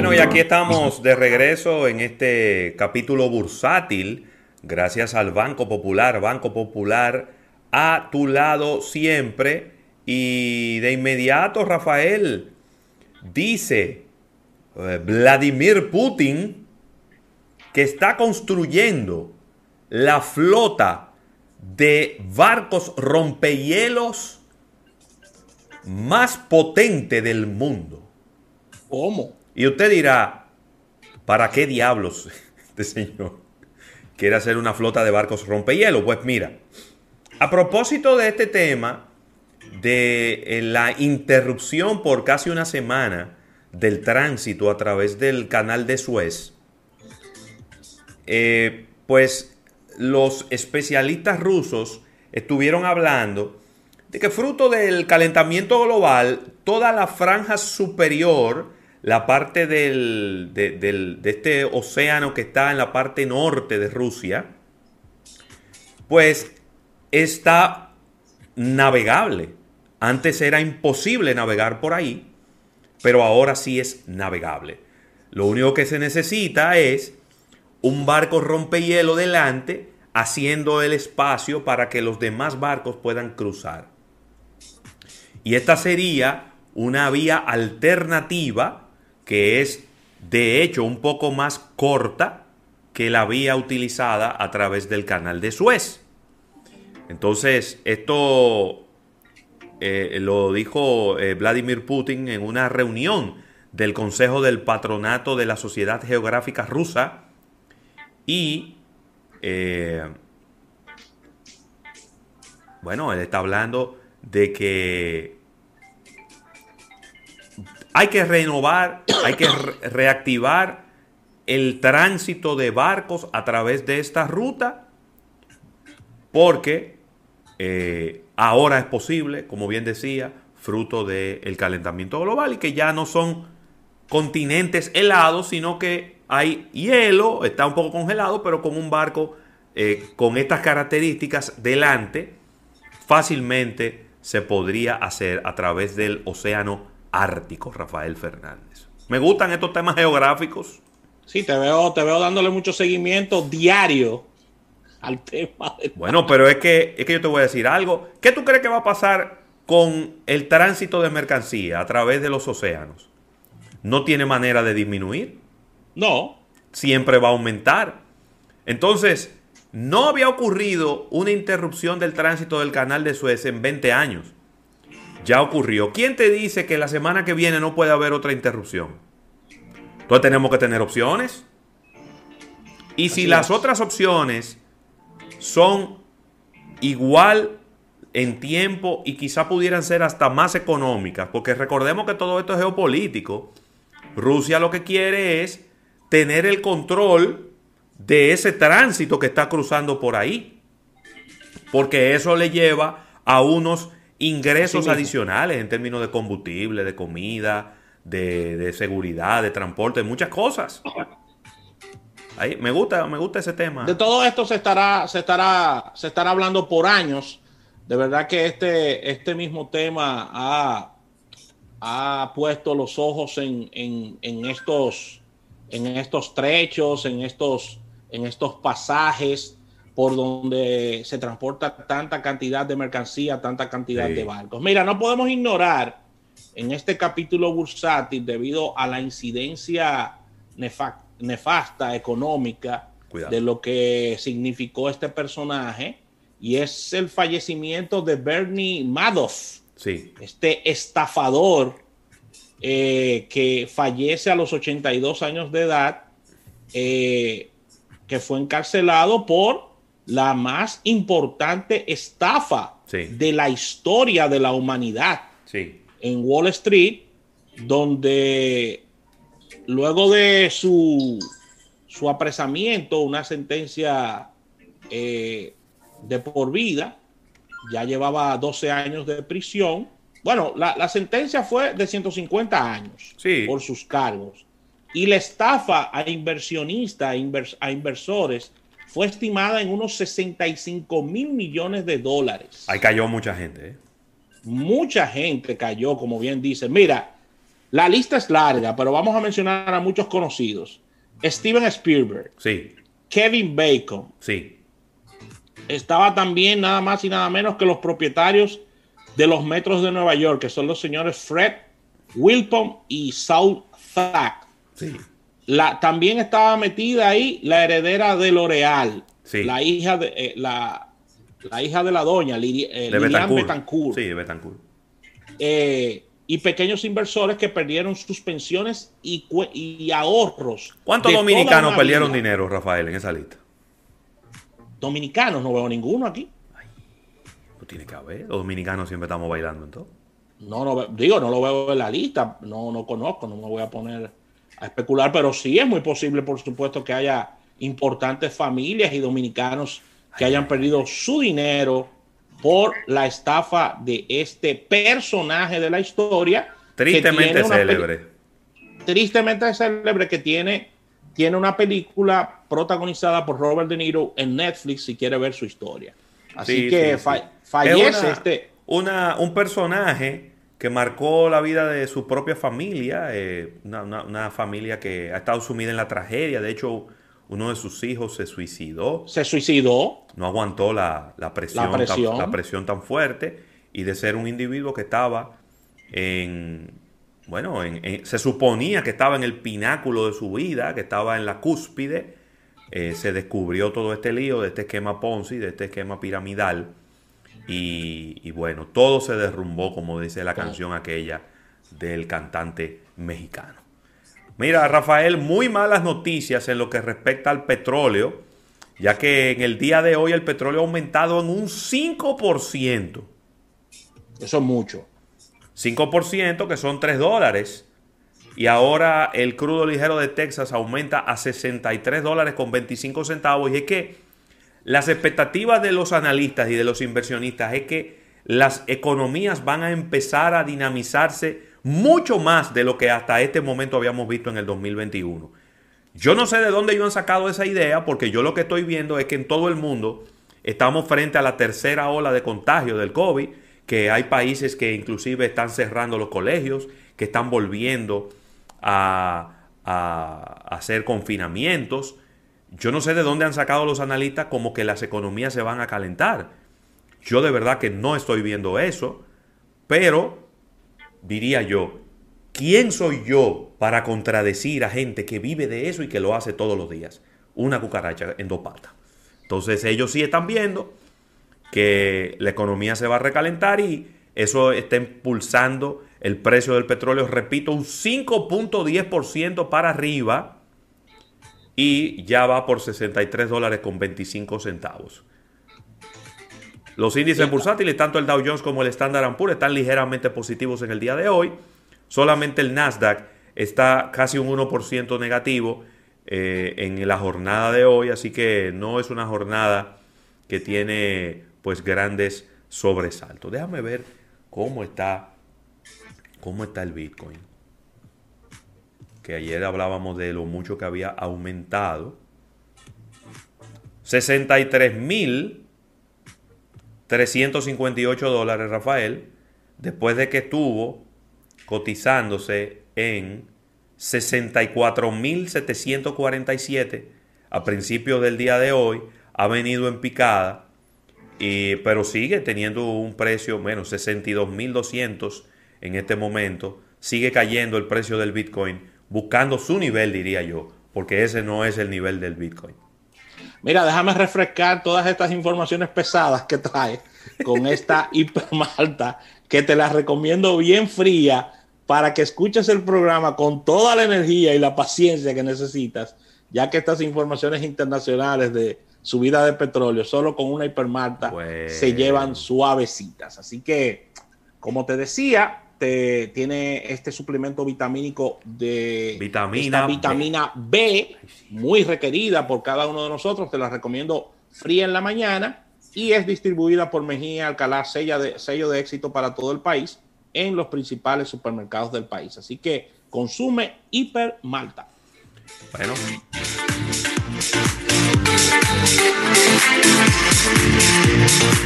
Bueno, y aquí estamos de regreso en este capítulo bursátil, gracias al Banco Popular, Banco Popular a tu lado siempre. Y de inmediato, Rafael, dice eh, Vladimir Putin que está construyendo la flota de barcos rompehielos más potente del mundo. ¿Cómo? Y usted dirá, ¿para qué diablos este señor quiere hacer una flota de barcos rompehielos? Pues mira, a propósito de este tema, de eh, la interrupción por casi una semana del tránsito a través del canal de Suez, eh, pues los especialistas rusos estuvieron hablando de que fruto del calentamiento global, toda la franja superior, la parte del, de, este océano que está en la parte norte de Rusia, pues está navegable. Antes era imposible navegar por ahí, pero ahora sí es navegable. Lo único que se necesita es un barco rompehielo delante, haciendo el espacio para que los demás barcos puedan cruzar. Y esta sería una vía alternativa que es de hecho un poco más corta que la vía utilizada a través del canal de Suez. Entonces, esto eh, lo dijo eh, Vladimir Putin en una reunión del Consejo del Patronato de la Sociedad Geográfica Rusa y eh, bueno, él está hablando de que hay que renovar, hay que reactivar el tránsito de barcos a través de esta ruta porque eh, ahora es posible, como bien decía, fruto del calentamiento global y que ya no son continentes helados, sino que hay hielo, está un poco congelado, pero con un barco eh, con estas características delante, fácilmente se podría hacer a través del océano Ártico, Rafael Fernández. Me gustan estos temas geográficos. Sí, te veo, te veo dándole mucho seguimiento diario al tema. Bueno, pero es que, es que yo te voy a decir algo. ¿Qué tú crees que va a pasar con el tránsito de mercancía a través de los océanos? ¿No tiene manera de disminuir? No. Siempre va a aumentar. Entonces, no había ocurrido una interrupción del tránsito del canal de Suez en 20 años. Ya ocurrió. ¿Quién te dice que la semana que viene no puede haber otra interrupción? Entonces tenemos que tener opciones. Y si las otras opciones son igual en tiempo y quizá pudieran ser hasta más económicas, porque recordemos que todo esto es geopolítico, Rusia lo que quiere es tener el control de ese tránsito que está cruzando por ahí, porque eso le lleva a unos ingresos adicionales en términos de combustible, de comida, de, seguridad, de transporte, muchas cosas. Ahí, me gusta, me gusta ese tema. De todo esto se estará, se estará, se estará hablando por años. De verdad que este, este mismo tema ha, ha puesto los ojos en, en, estos, en estos trechos, en estos, en estos pasajes por donde se transporta tanta cantidad de mercancía, tanta cantidad de barcos. Mira, no podemos ignorar en este capítulo bursátil, debido a la incidencia nefasta económica de lo que significó este personaje, y es el fallecimiento de Bernie Madoff, este estafador eh, que fallece a los 82 años de edad, eh, que fue encarcelado por la más importante estafa de la historia de la humanidad en Wall Street, donde luego de su, su apresamiento, una sentencia eh, de por vida, ya llevaba 12 años de prisión. Bueno, la, sentencia fue de 150 años por sus cargos. Y la estafa a inversionistas, a inversores, fue estimada en unos 65 mil millones de dólares. Ahí cayó mucha gente. ¿eh? Mucha gente cayó, como bien dice. Mira, La lista es larga, pero vamos a mencionar a muchos conocidos. Steven Spielberg. Sí. Kevin Bacon. Sí. Estaba también nada más y nada menos que los propietarios de los metros de Nueva York, que son los señores Fred Wilpon y Saul Thack. Sí. La, también estaba metida ahí la heredera de L'Oreal, sí. la hija de eh, la, la, hija de la doña, Lili, eh, de Lilian Betancourt. Betancourt. Sí, de Betancourt. Eh, y pequeños inversores que perdieron sus pensiones y, y ahorros. ¿Cuántos dominicanos perdieron vida? dinero, Rafael, en esa lista? Dominicanos, no veo ninguno aquí. Ay, pues tiene que haber. Los dominicanos siempre estamos bailando en todo. No, no, digo, no lo veo en la lista, no, no conozco, no me voy a poner a especular, pero sí es muy posible, por supuesto, que haya importantes familias y dominicanos que hayan perdido su dinero por la estafa de este personaje de la historia. Tristemente célebre. Tristemente célebre que tiene, tiene una película protagonizada por Robert De Niro en Netflix si quiere ver su historia. Así Sí, que sí, fa- sí. fallece Es una- este. Una, un personaje que marcó la vida de su propia familia, eh, una, una- una familia que ha estado sumida en la tragedia. De hecho, uno de sus hijos se suicidó, Se suicidó. no aguantó la, la presión, La presión. Tan, la presión tan fuerte y de ser un individuo que estaba en, bueno, en- en- se suponía que estaba en el pináculo de su vida, que estaba en la cúspide, eh, se descubrió todo este lío de este esquema Ponzi, de este esquema piramidal. Y, y bueno, todo se derrumbó, como dice la canción aquella del cantante mexicano. Mira, Rafael, muy malas noticias en lo que respecta al petróleo, ya que en el día de hoy el petróleo ha aumentado en un 5%. Eso es mucho. 5% que son 3 dólares. Y ahora el crudo ligero de Texas aumenta a 63 dólares con 25 centavos. Y es que las expectativas de los analistas y de los inversionistas es que las economías van a empezar a dinamizarse mucho más de lo que hasta este momento habíamos visto en el 2021. Yo no sé de dónde ellos han sacado esa idea, porque yo lo que estoy viendo es que en todo el mundo estamos frente a la tercera ola de contagio del COVID, que hay países que inclusive están cerrando los colegios, que están volviendo a, a- a hacer confinamientos. Yo no sé de dónde han sacado los analistas como que las economías se van a calentar. Yo de verdad que no estoy viendo eso, pero diría yo, ¿quién soy yo para contradecir a gente que vive de eso y que lo hace todos los días? Una cucaracha en dos patas. Entonces ellos sí están viendo que la economía se va a recalentar y eso está impulsando el precio del petróleo, repito, un 5.10% para arriba y ya va por 63 dólares con 25 centavos. Los índices bursátiles, tanto el Dow Jones como el Standard Poor's, están ligeramente positivos en el día de hoy. Solamente el Nasdaq está casi un 1% negativo eh, en la jornada de hoy, así que no es una jornada que tiene pues grandes sobresaltos. Déjame ver cómo está cómo está el Bitcoin. Ayer hablábamos de lo mucho que había aumentado. 63 mil 358 dólares, Rafael, después de que estuvo cotizándose en 64.747 a principios del día de hoy, ha venido en picada, y, pero sigue teniendo un precio, menos 62.200 en este momento, sigue cayendo el precio del Bitcoin, buscando su nivel, diría yo, porque ese no es el nivel del Bitcoin. Mira, déjame refrescar todas estas informaciones pesadas que trae con esta hipermalta que te la recomiendo bien fría para que escuches el programa con toda la energía y la paciencia que necesitas, ya que estas informaciones internacionales de subida de petróleo solo con una hipermalta Bueno. se llevan suavecitas. Así que, como te decía, te, tiene este suplemento vitamínico de Vitamina esta B. vitamina B, muy requerida por cada uno de nosotros. Te la recomiendo fría en la mañana y es distribuida por Mejía Alcalá, sella de- sello de éxito para todo el país en los principales supermercados del país. Así que consume hiper malta. Bueno,